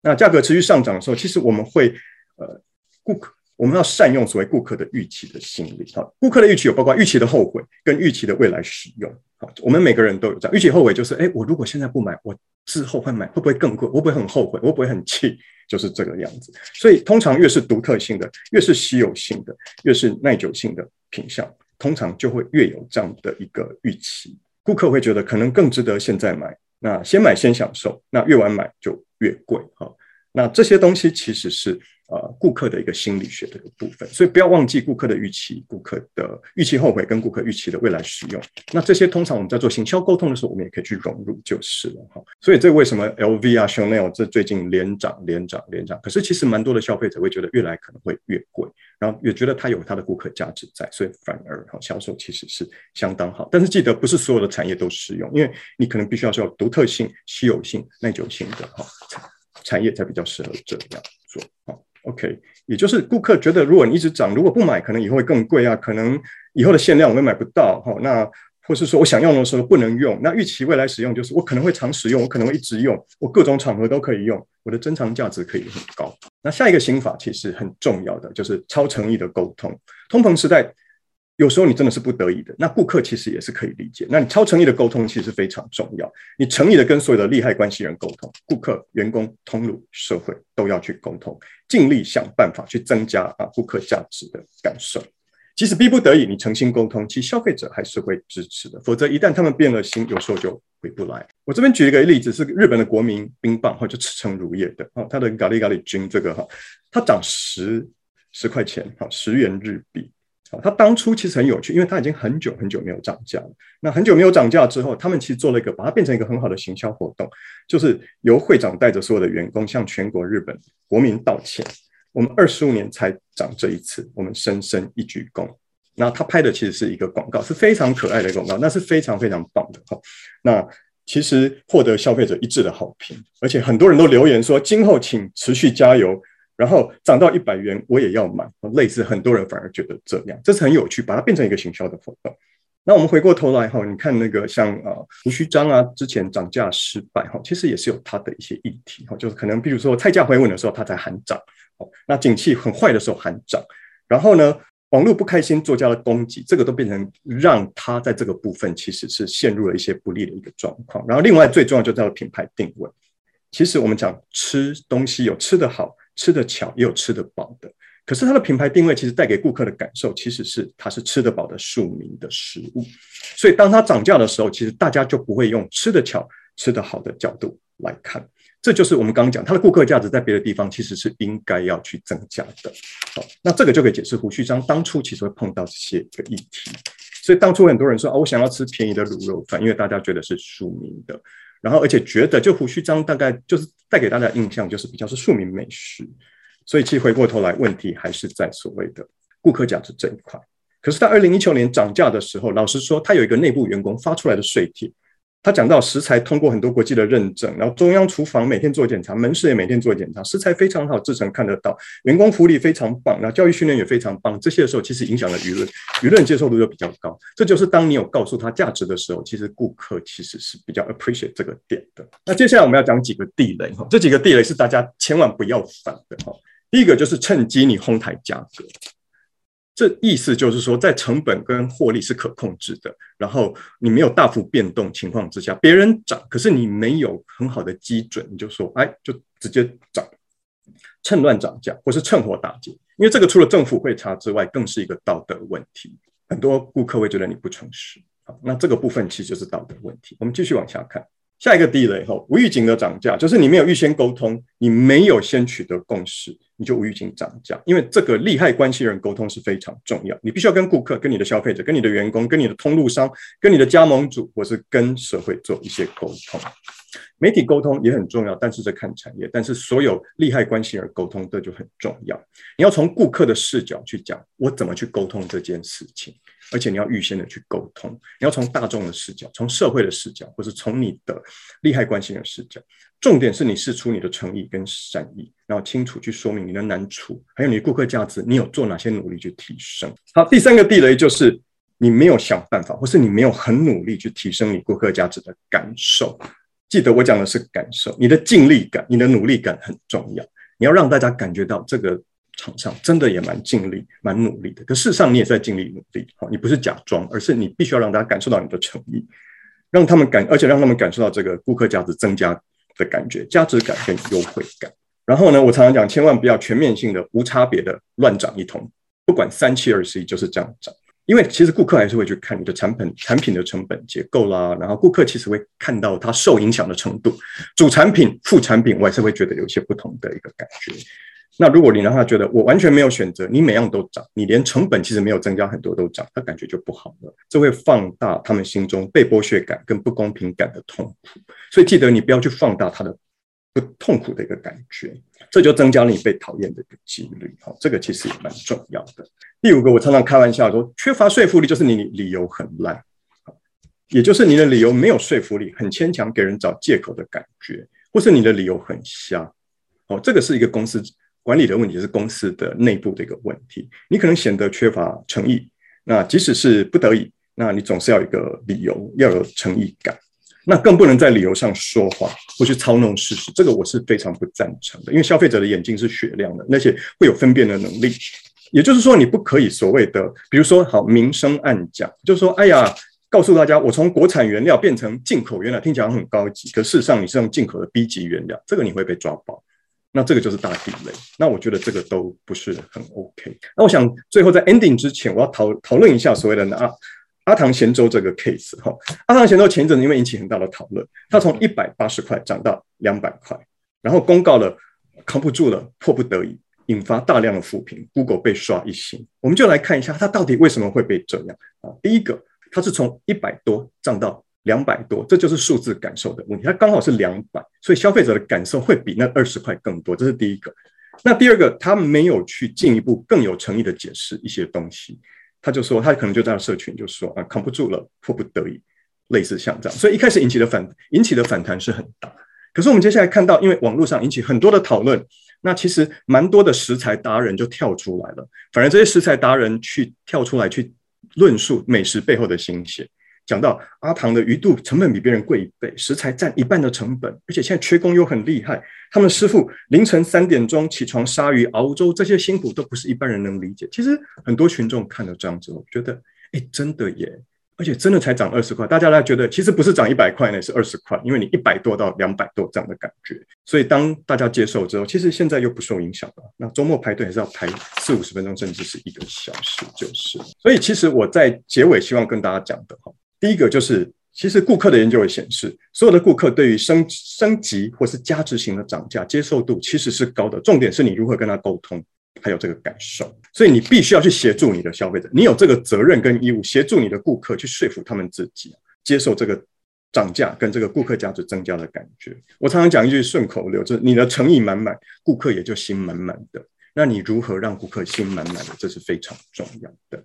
那价格持续上涨的时候，其实我们会呃，顾客我们要善用所谓顾客的预期的心理啊，顾客的预期有包括预期的后悔跟预期的未来使用啊，我们每个人都有这样预期后悔，就是哎，我如果现在不买，我之后会买会不会更贵？我不会很后悔？我不会很气？就是这个样子。所以通常越是独特性的，越是稀有性的，越是耐久性的。品相通常就会越有这样的一个预期，顾客会觉得可能更值得现在买，那先买先享受，那越晚买就越贵哈。那这些东西其实是呃顾客的一个心理学的一个部分。所以不要忘记顾客的预期、顾客的预期后悔跟顾客预期的未来使用。那这些通常我们在做行销沟通的时候，我们也可以去融入就是了哈。所以这为什么 LV 啊、Chanel 这最近连涨、连涨、连涨？可是其实蛮多的消费者会觉得越来可能会越贵，然后也觉得它有它的顾客价值在，所以反而哈销售其实是相当好。但是记得不是所有的产业都适用，因为你可能必须要是有独特性、稀有性、耐久性的哈产业才比较适合这样做。好，OK，也就是顾客觉得如果你一直涨，如果不买，可能以后会更贵啊，可能以后的限量我们买不到哈。那或是说我想用的时候不能用，那预期未来使用就是我可能会常使用，我可能会一直用，我各种场合都可以用，我的珍藏价值可以很高。那下一个心法其实很重要的就是超诚意的沟通。通膨时代，有时候你真的是不得已的，那顾客其实也是可以理解。那你超诚意的沟通其实非常重要，你诚意的跟所有的利害关系人沟通，顾客、员工、通路、社会都要去沟通，尽力想办法去增加啊顾客价值的感受。即使逼不得已，你诚心沟通，其实消费者还是会支持的。否则，一旦他们变了心，有时候就回不来。我这边举一个例子，是日本的国民冰棒，或者赤诚乳业的，哦，它的咖喱咖喱君这个哈，它涨十十块钱，哈，十元日币。好，它当初其实很有趣，因为它已经很久很久没有涨价了。那很久没有涨价之后，他们其实做了一个，把它变成一个很好的行销活动，就是由会长带着所有的员工向全国日本国民道歉。我们二十五年才涨这一次，我们深深一鞠躬。那他拍的其实是一个广告，是非常可爱的广告，那是非常非常棒的哈。那其实获得消费者一致的好评，而且很多人都留言说，今后请持续加油，然后涨到一百元我也要买。类似很多人反而觉得这样，这是很有趣，把它变成一个行销的活动。那我们回过头来哈，你看那个像啊胡须章啊，之前涨价失败哈，其实也是有它的一些议题哈，就是可能比如说菜价回稳的时候，它才喊涨。那景气很坏的时候喊涨，然后呢，网络不开心，作家的攻击，这个都变成让他在这个部分其实是陷入了一些不利的一个状况。然后另外最重要就叫品牌定位。其实我们讲吃东西有吃的好，吃得巧，也有吃得饱的。可是它的品牌定位其实带给顾客的感受，其实是它是吃得饱的庶民的食物。所以当它涨价的时候，其实大家就不会用吃得巧、吃得好的角度来看。这就是我们刚刚讲，它的顾客价值在别的地方其实是应该要去增加的。好，那这个就可以解释胡须章当初其实会碰到这些个议题。所以当初很多人说啊，我想要吃便宜的卤肉饭，因为大家觉得是庶民的，然后而且觉得就胡须章大概就是带给大家印象就是比较是庶民美食。所以其实回过头来，问题还是在所谓的顾客价值这一块。可是，在二零一九年涨价的时候，老实说，他有一个内部员工发出来的税帖。他讲到食材通过很多国际的认证，然后中央厨房每天做检查，门市也每天做检查，食材非常好，制成看得到，员工福利非常棒，然后教育训练也非常棒。这些的时候其实影响了舆论，舆论接受度就比较高。这就是当你有告诉他价值的时候，其实顾客其实是比较 appreciate 这个点的。那接下来我们要讲几个地雷哈，这几个地雷是大家千万不要犯的哈。第一个就是趁机你哄抬价格。这意思就是说，在成本跟获利是可控制的，然后你没有大幅变动情况之下，别人涨，可是你没有很好的基准，你就说，哎，就直接涨，趁乱涨价，或是趁火打劫，因为这个除了政府会查之外，更是一个道德问题，很多顾客会觉得你不诚实。好，那这个部分其实就是道德问题。我们继续往下看。下一个地雷后，无预警的涨价，就是你没有预先沟通，你没有先取得共识，你就无预警涨价。因为这个利害关系人沟通是非常重要，你必须要跟顾客、跟你的消费者、跟你的员工、跟你的通路商、跟你的加盟主，或是跟社会做一些沟通。媒体沟通也很重要，但是这看产业，但是所有利害关系人沟通这就很重要。你要从顾客的视角去讲，我怎么去沟通这件事情。而且你要预先的去沟通，你要从大众的视角、从社会的视角，或是从你的利害关系人视角。重点是你试出你的诚意跟善意，然后清楚去说明你的难处，还有你顾客价值，你有做哪些努力去提升。好，第三个地雷就是你没有想办法，或是你没有很努力去提升你顾客价值的感受。记得我讲的是感受，你的尽力感、你的努力感很重要。你要让大家感觉到这个。场上真的也蛮尽力、蛮努力的，可事实上你也在尽力努力。好，你不是假装，而是你必须要让大家感受到你的诚意，让他们感，而且让他们感受到这个顾客价值增加的感觉、价值感跟优惠感。然后呢，我常常讲，千万不要全面性的、无差别的乱涨一通，不管三七二十一就是这样涨。因为其实顾客还是会去看你的产品、产品的成本结构啦，然后顾客其实会看到它受影响的程度，主产品、副产品，我还是会觉得有一些不同的一个感觉。那如果你让他觉得我完全没有选择，你每样都涨，你连成本其实没有增加很多都涨，他感觉就不好了，这会放大他们心中被剥削感跟不公平感的痛苦。所以记得你不要去放大他的不痛苦的一个感觉，这就增加了你被讨厌的一个几率。好，这个其实也蛮重要的。第五个，我常常开玩笑说，缺乏说服力就是你理由很烂，也就是你的理由没有说服力，很牵强，给人找借口的感觉，或是你的理由很瞎。哦，这个是一个公司。管理的问题是公司的内部的一个问题，你可能显得缺乏诚意。那即使是不得已，那你总是要有一个理由，要有诚意感。那更不能在理由上说谎或去操弄事实，这个我是非常不赞成的。因为消费者的眼睛是雪亮的，那些会有分辨的能力。也就是说，你不可以所谓的，比如说好明升暗降，就是说，哎呀，告诉大家我从国产原料变成进口原料，听起来很高级，可事实上你是用进口的 B 级原料，这个你会被抓包。那这个就是大地雷，那我觉得这个都不是很 OK。那我想最后在 ending 之前，我要讨讨论一下所谓的阿阿唐咸粥这个 case 哈。阿唐咸粥前一阵因为引起很大的讨论，它从一百八十块涨到两百块，然后公告了扛不住了，迫不得已，引发大量的负评，Google 被刷一星。我们就来看一下它到底为什么会被这样啊？第一个，它是从一百多涨到。两百多，这就是数字感受的问题。它刚好是两百，所以消费者的感受会比那二十块更多。这是第一个。那第二个，他没有去进一步更有诚意的解释一些东西。他就说，他可能就在社群就说啊，扛不住了，迫不得已，类似像这样。所以一开始引起的反引起的反弹是很大。可是我们接下来看到，因为网络上引起很多的讨论，那其实蛮多的食材达人就跳出来了。反而这些食材达人去跳出来去论述美食背后的心血。讲到阿唐的鱼肚成本比别人贵一倍，食材占一半的成本，而且现在缺工又很厉害。他们师傅凌晨三点钟起床杀鱼熬粥，这些辛苦都不是一般人能理解。其实很多群众看了这样之后，觉得哎，真的耶，而且真的才涨二十块，大家来觉得其实不是涨一百块呢，是二十块，因为你一百多到两百多这样的感觉。所以当大家接受之后，其实现在又不受影响了。那周末排队还是要排四五十分钟，甚至是一个小时，就是。所以其实我在结尾希望跟大家讲的哈。第一个就是，其实顾客的研究会显示，所有的顾客对于升升级或是加值型的涨价接受度其实是高的。重点是你如何跟他沟通，还有这个感受。所以你必须要去协助你的消费者，你有这个责任跟义务协助你的顾客去说服他们自己接受这个涨价跟这个顾客价值增加的感觉。我常常讲一句顺口溜，就是你的诚意满满，顾客也就心满满的。那你如何让顾客心满满的，这是非常重要的。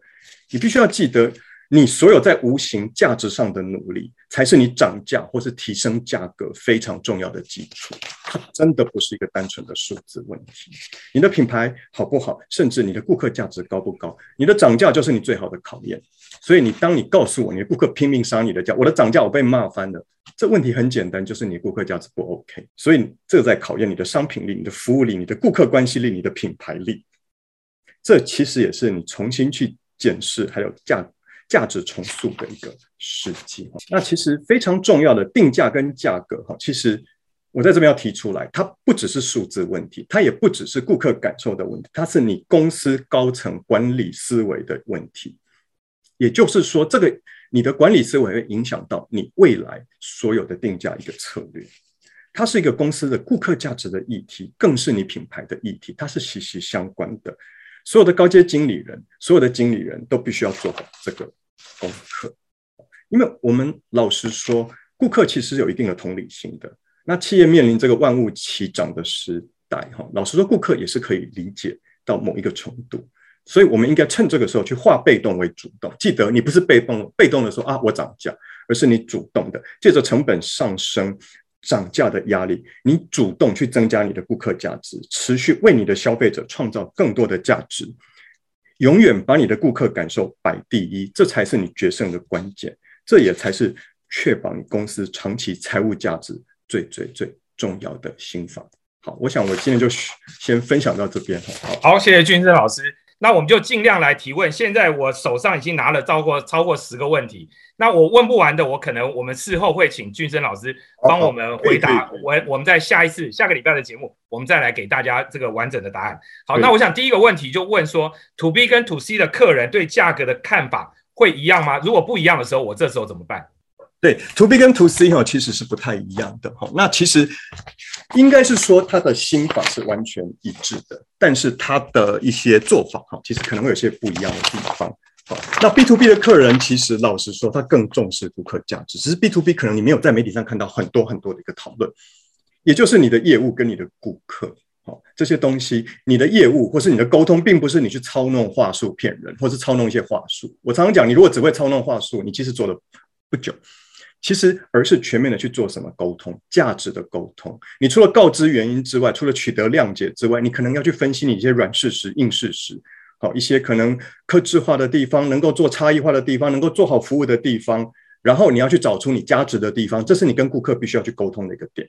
你必须要记得。你所有在无形价值上的努力，才是你涨价或是提升价格非常重要的基础。它真的不是一个单纯的数字问题。你的品牌好不好，甚至你的顾客价值高不高，你的涨价就是你最好的考验。所以，你当你告诉我你的顾客拼命杀你的价，我的涨价我被骂翻了，这问题很简单，就是你顾客价值不 OK。所以，这在考验你的商品力、你的服务力、你的顾客关系力、你的品牌力。这其实也是你重新去检视还有价。价值重塑的一个时机。那其实非常重要的定价跟价格哈，其实我在这边要提出来，它不只是数字问题，它也不只是顾客感受的问题，它是你公司高层管理思维的问题。也就是说，这个你的管理思维会影响到你未来所有的定价一个策略。它是一个公司的顾客价值的议题，更是你品牌的议题，它是息息相关的。所有的高阶经理人，所有的经理人都必须要做好这个功课，因为我们老实说，顾客其实有一定的同理心的。那企业面临这个万物齐涨的时代，哈，老实说，顾客也是可以理解到某一个程度。所以，我们应该趁这个时候去化被动为主动。记得，你不是被动被动的说啊，我涨价，而是你主动的借着成本上升。涨价的压力，你主动去增加你的顾客价值，持续为你的消费者创造更多的价值，永远把你的顾客感受摆第一，这才是你决胜的关键，这也才是确保你公司长期财务价值最最最重要的心法。好，我想我今天就先分享到这边。好，好，谢谢俊正老师。那我们就尽量来提问。现在我手上已经拿了超过超过十个问题，那我问不完的，我可能我们事后会请俊生老师帮我们回答。我我们在下一次下个礼拜的节目，我们再来给大家这个完整的答案。好，那我想第一个问题就问说，To B 跟 To C 的客人对价格的看法会一样吗？如果不一样的时候，我这时候怎么办？对，To B 跟 To C 哈其实是不太一样的哈。那其实应该是说他的心法是完全一致的，但是他的一些做法哈，其实可能会有些不一样的地方。好，那 B to B 的客人其实老实说，他更重视顾客价值，只是 B to B 可能你没有在媒体上看到很多很多的一个讨论，也就是你的业务跟你的顾客，好这些东西，你的业务或是你的沟通，并不是你去操弄话术骗人，或是操弄一些话术。我常常讲，你如果只会操弄话术，你其实做了不久。其实，而是全面的去做什么沟通，价值的沟通。你除了告知原因之外，除了取得谅解之外，你可能要去分析你一些软事实、硬事实，好一些可能克制化的地方，能够做差异化的地方，能够做好服务的地方，然后你要去找出你价值的地方，这是你跟顾客必须要去沟通的一个点。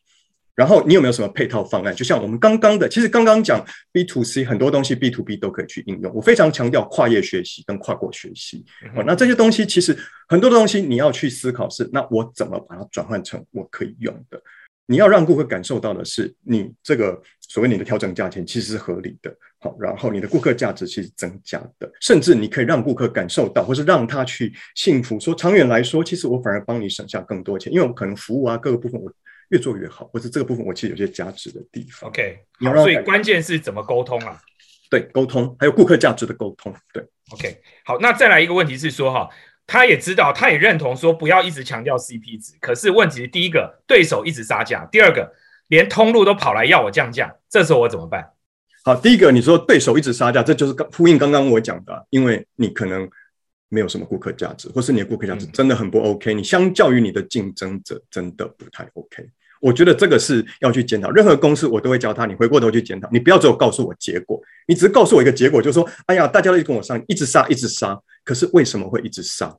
然后你有没有什么配套方案？就像我们刚刚的，其实刚刚讲 B to C 很多东西 B to B 都可以去应用。我非常强调跨业学习跟跨国学习。哦，那这些东西其实很多东西你要去思考是，那我怎么把它转换成我可以用的？你要让顾客感受到的是，你这个所谓你的调整价钱其实是合理的。好，然后你的顾客价值其实增加的，甚至你可以让顾客感受到，或是让他去幸福。说长远来说，其实我反而帮你省下更多钱，因为我可能服务啊各个部分我。越做越好，或者这个部分我其实有些价值的地方。OK，好，所以关键是怎么沟通啊？对，沟通还有顾客价值的沟通。对，OK，好，那再来一个问题是说哈，他也知道，他也认同说不要一直强调 CP 值，可是问题第一个对手一直杀价，第二个连通路都跑来要我降价，这时候我怎么办？好，第一个你说对手一直杀价，这就是刚呼应刚刚我讲的，因为你可能没有什么顾客价值，或是你的顾客价值真的很不 OK，你相较于你的竞争者真的不太 OK。我觉得这个是要去检讨，任何公司我都会教他，你回过头去检讨，你不要只有告诉我结果，你只是告诉我一个结果，就是说，哎呀，大家都跟我上，一直杀，一直杀，可是为什么会一直杀？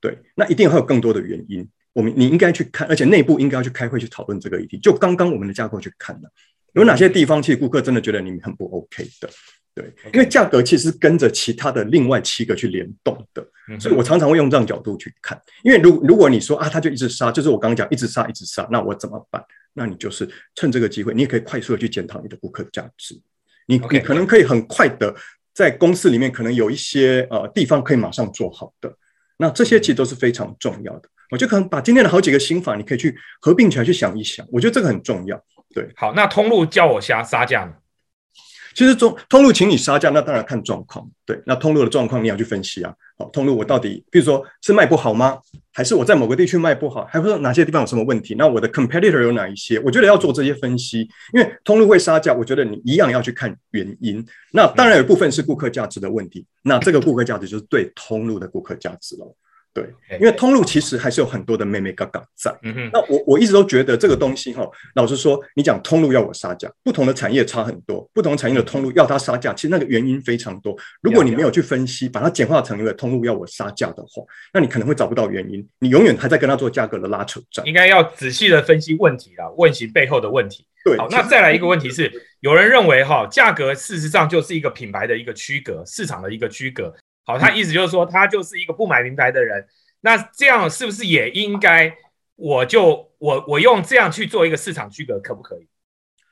对，那一定还有更多的原因，我们你应该去看，而且内部应该要去开会去讨论这个议题。就刚刚我们的架构去看了，有哪些地方其实顾客真的觉得你很不 OK 的。对，因为价格其实跟着其他的另外七个去联动的，所以我常常会用这样角度去看。因为如如果你说啊，他就一直杀，就是我刚刚讲一直杀一直杀，那我怎么办？那你就是趁这个机会，你也可以快速的去检讨你的顾客价值。你你可能可以很快的在公司里面可能有一些呃地方可以马上做好的，那这些其实都是非常重要的。我就可能把今天的好几个心法，你可以去合并起来去想一想，我觉得这个很重要。对，好，那通路叫我下杀价呢？其实中通路请你杀价，那当然看状况。对，那通路的状况你要去分析啊。好，通路我到底，比如说是卖不好吗？还是我在某个地区卖不好？还是说哪些地方有什么问题？那我的 competitor 有哪一些？我觉得要做这些分析，因为通路会杀价，我觉得你一样要去看原因。那当然有部分是顾客价值的问题，那这个顾客价值就是对通路的顾客价值了。对，因为通路其实还是有很多的妹妹嘎嘎在。嗯那我我一直都觉得这个东西哈，老实说，你讲通路要我杀价，不同的产业差很多，不同产业的通路要它杀价，其实那个原因非常多。如果你没有去分析，把它简化成一个通路要我杀价的话，那你可能会找不到原因，你永远还在跟他做价格的拉扯战。应该要仔细的分析问题啦，问其背后的问题。对，好，那再来一个问题是，有人认为哈，价格事实上就是一个品牌的一个区隔，市场的一个区隔。好，他意思就是说，他就是一个不买名牌的人。那这样是不是也应该？我就我我用这样去做一个市场区隔，可不可以？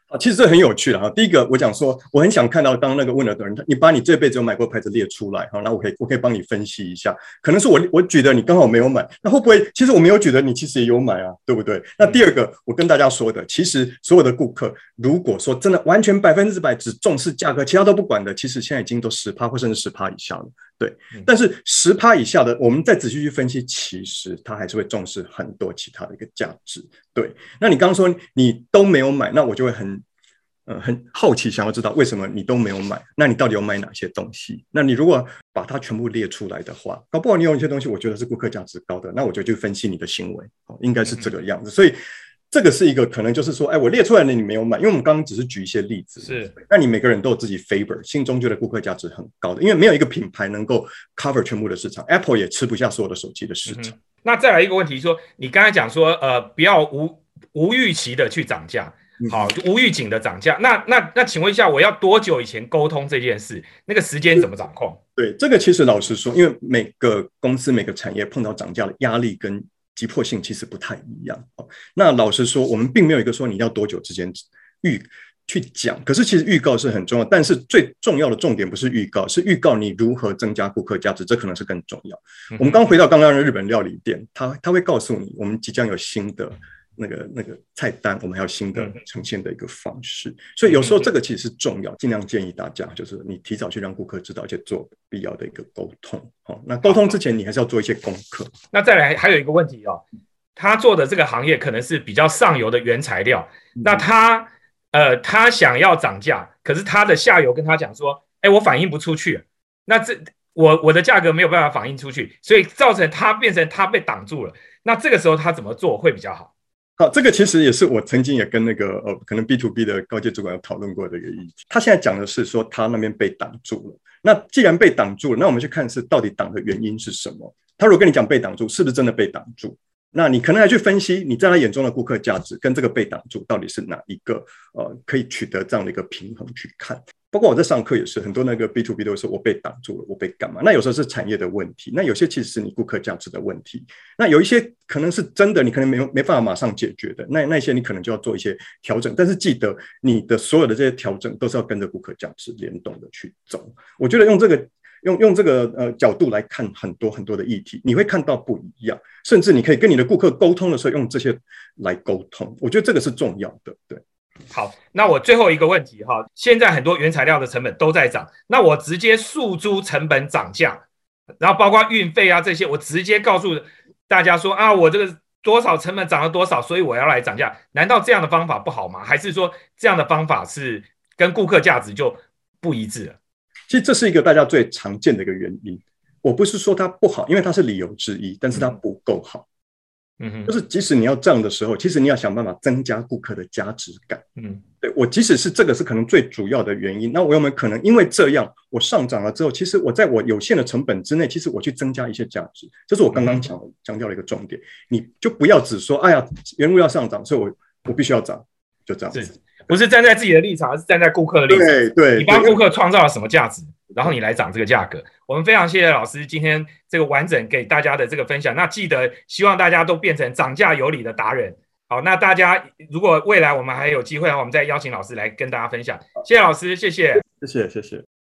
啊，其实这很有趣的哈。第一个，我讲说，我很想看到刚那个问了的人，你把你这辈子有买过牌子列出来哈，那我可以我可以帮你分析一下。可能是我我举得你刚好没有买，那会不会其实我没有举得你其实也有买啊？对不对？那第二个，我跟大家说的，其实所有的顾客，如果说真的完全百分之百只重视价格，其他都不管的，其实现在已经都十趴或甚至十趴以下了。对，但是十趴以下的，我们再仔细去分析，其实他还是会重视很多其他的一个价值。对，那你刚刚说你都没有买，那我就会很，呃，很好奇，想要知道为什么你都没有买？那你到底有买哪些东西？那你如果把它全部列出来的话，搞不好你有一些东西，我觉得是顾客价值高的，那我就去分析你的行为，哦，应该是这个样子。所以。这个是一个可能，就是说，哎，我列出来的你没有买，因为我们刚刚只是举一些例子。是，那你每个人都有自己 favor，心中觉得顾客价值很高的，因为没有一个品牌能够 cover 全部的市场，Apple 也吃不下所有的手机的市场。那再来一个问题，说你刚才讲说，呃，不要无无预期的去涨价，好，无预警的涨价。那那那，请问一下，我要多久以前沟通这件事？那个时间怎么掌控？对，这个其实老实说，因为每个公司每个产业碰到涨价的压力跟。急迫性其实不太一样哦。那老实说，我们并没有一个说你要多久之间预去讲。可是其实预告是很重要，但是最重要的重点不是预告，是预告你如何增加顾客价值，这可能是更重要。我们刚回到刚刚的日本料理店，他他会告诉你，我们即将有新的那个那个菜单，我们还有新的嗯呈现的一个方式。所以有时候这个其实是重要，尽量建议大家就是你提早去让顾客知道，而且做必要的一个沟通。好，那沟通之前你还是要做一些功课。那再来还有一个问题哦，他做的这个行业可能是比较上游的原材料，那他呃他想要涨价，可是他的下游跟他讲说，哎，我反映不出去，那这我我的价格没有办法反映出去，所以造成他变成他被挡住了。那这个时候他怎么做会比较好？好，这个其实也是我曾经也跟那个呃，可能 B to B 的高阶主管有讨论过的一个议题。他现在讲的是说他那边被挡住了。那既然被挡住了，那我们去看是到底挡的原因是什么？他如果跟你讲被挡住，是不是真的被挡住？那你可能还去分析你在他眼中的顾客价值跟这个被挡住到底是哪一个呃可以取得这样的一个平衡去看。包括我在上课也是，很多那个 B to B 都说我被挡住了，我被干嘛？那有时候是产业的问题，那有些其实是你顾客价值的问题。那有一些可能是真的，你可能没有没办法马上解决的，那那些你可能就要做一些调整。但是记得你的所有的这些调整都是要跟着顾客价值联动的去走。我觉得用这个用用这个呃角度来看很多很多的议题，你会看到不一样，甚至你可以跟你的顾客沟通的时候用这些来沟通。我觉得这个是重要的，对。好，那我最后一个问题哈，现在很多原材料的成本都在涨，那我直接诉诸成本涨价，然后包括运费啊这些，我直接告诉大家说啊，我这个多少成本涨了多少，所以我要来涨价。难道这样的方法不好吗？还是说这样的方法是跟顾客价值就不一致了？其实这是一个大家最常见的一个原因。我不是说它不好，因为它是理由之一，但是它不够好。嗯哼，就是即使你要这样的时候，其实你要想办法增加顾客的价值感。嗯，对我，即使是这个是可能最主要的原因，那我有没有可能因为这样我上涨了之后，其实我在我有限的成本之内，其实我去增加一些价值，这是我刚刚讲强调的一个重点。你就不要只说，哎呀，原物要上涨，所以我我必须要涨，就这样子。不是站在自己的立场，而是站在顾客的立场。对对，你帮顾客创造了什么价值，然后你来涨这个价格。我们非常谢谢老师今天这个完整给大家的这个分享。那记得希望大家都变成涨价有理的达人。好，那大家如果未来我们还有机会的话，我们再邀请老师来跟大家分享。谢谢老师，谢谢，谢谢，谢谢。